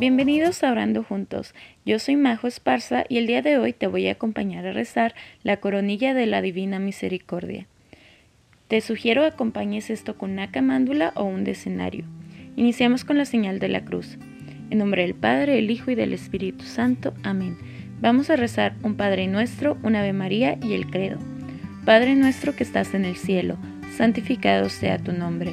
Bienvenidos a Orando Juntos. Yo soy Majo Esparza y el día de hoy te voy a acompañar a rezar la coronilla de la Divina Misericordia. Te sugiero acompañes esto con una camándula o un decenario. Iniciamos con la señal de la cruz. En nombre del Padre, el Hijo y del Espíritu Santo. Amén. Vamos a rezar un Padre nuestro, un Ave María y el Credo. Padre nuestro que estás en el cielo, santificado sea tu nombre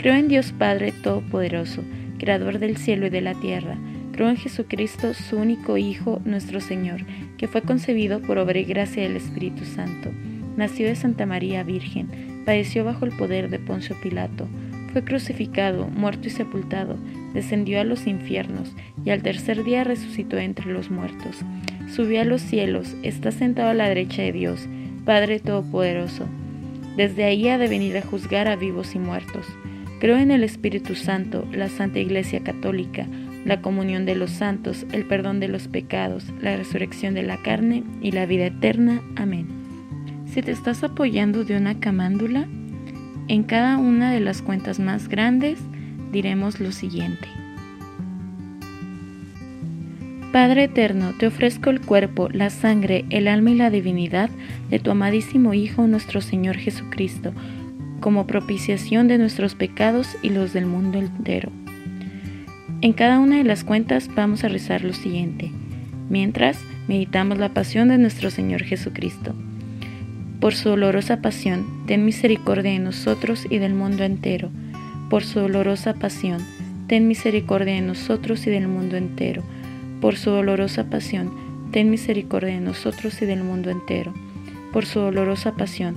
Creo en Dios Padre Todopoderoso, Creador del cielo y de la tierra. Creo en Jesucristo, su único Hijo, nuestro Señor, que fue concebido por obra y gracia del Espíritu Santo. Nació de Santa María Virgen, padeció bajo el poder de Poncio Pilato, fue crucificado, muerto y sepultado, descendió a los infiernos, y al tercer día resucitó entre los muertos. Subió a los cielos, está sentado a la derecha de Dios, Padre Todopoderoso. Desde ahí ha de venir a juzgar a vivos y muertos. Creo en el Espíritu Santo, la Santa Iglesia Católica, la comunión de los santos, el perdón de los pecados, la resurrección de la carne y la vida eterna. Amén. Si te estás apoyando de una camándula, en cada una de las cuentas más grandes diremos lo siguiente. Padre eterno, te ofrezco el cuerpo, la sangre, el alma y la divinidad de tu amadísimo Hijo nuestro Señor Jesucristo como propiciación de nuestros pecados y los del mundo entero. En cada una de las cuentas vamos a rezar lo siguiente, mientras meditamos la pasión de nuestro Señor Jesucristo. Por su dolorosa pasión, ten misericordia de nosotros y del mundo entero. Por su dolorosa pasión, ten misericordia de nosotros y del mundo entero. Por su dolorosa pasión, ten misericordia de nosotros y del mundo entero. Por su dolorosa pasión,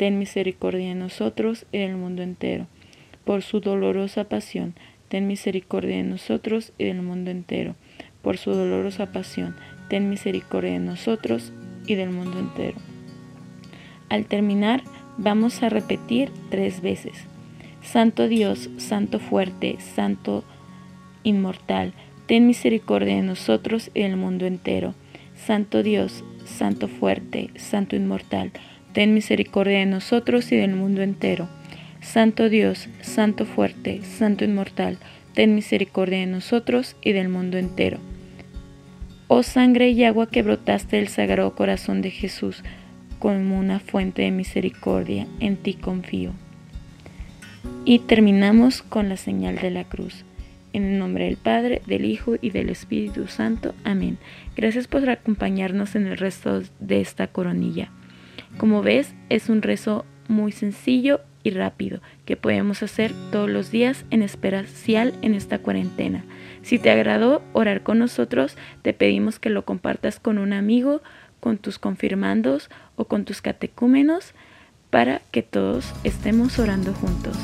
ten misericordia de nosotros y del mundo entero. Por su dolorosa pasión, ten misericordia de nosotros y del mundo entero por su dolorosa pasión, ten misericordia de nosotros y del mundo entero. Al terminar, vamos a repetir tres veces. Santo Dios, Santo fuerte, Santo inmortal, ten misericordia de nosotros y del mundo entero. Santo Dios, Santo fuerte, Santo inmortal, ten misericordia de nosotros y del mundo entero. Santo Dios, Santo fuerte, Santo inmortal, ten misericordia de nosotros y del mundo entero. Oh sangre y agua que brotaste del sagrado corazón de Jesús como una fuente de misericordia, en ti confío. Y terminamos con la señal de la cruz. En el nombre del Padre, del Hijo y del Espíritu Santo. Amén. Gracias por acompañarnos en el resto de esta coronilla. Como ves, es un rezo muy sencillo y rápido que podemos hacer todos los días en especial en esta cuarentena. Si te agradó orar con nosotros, te pedimos que lo compartas con un amigo, con tus confirmandos o con tus catecúmenos para que todos estemos orando juntos.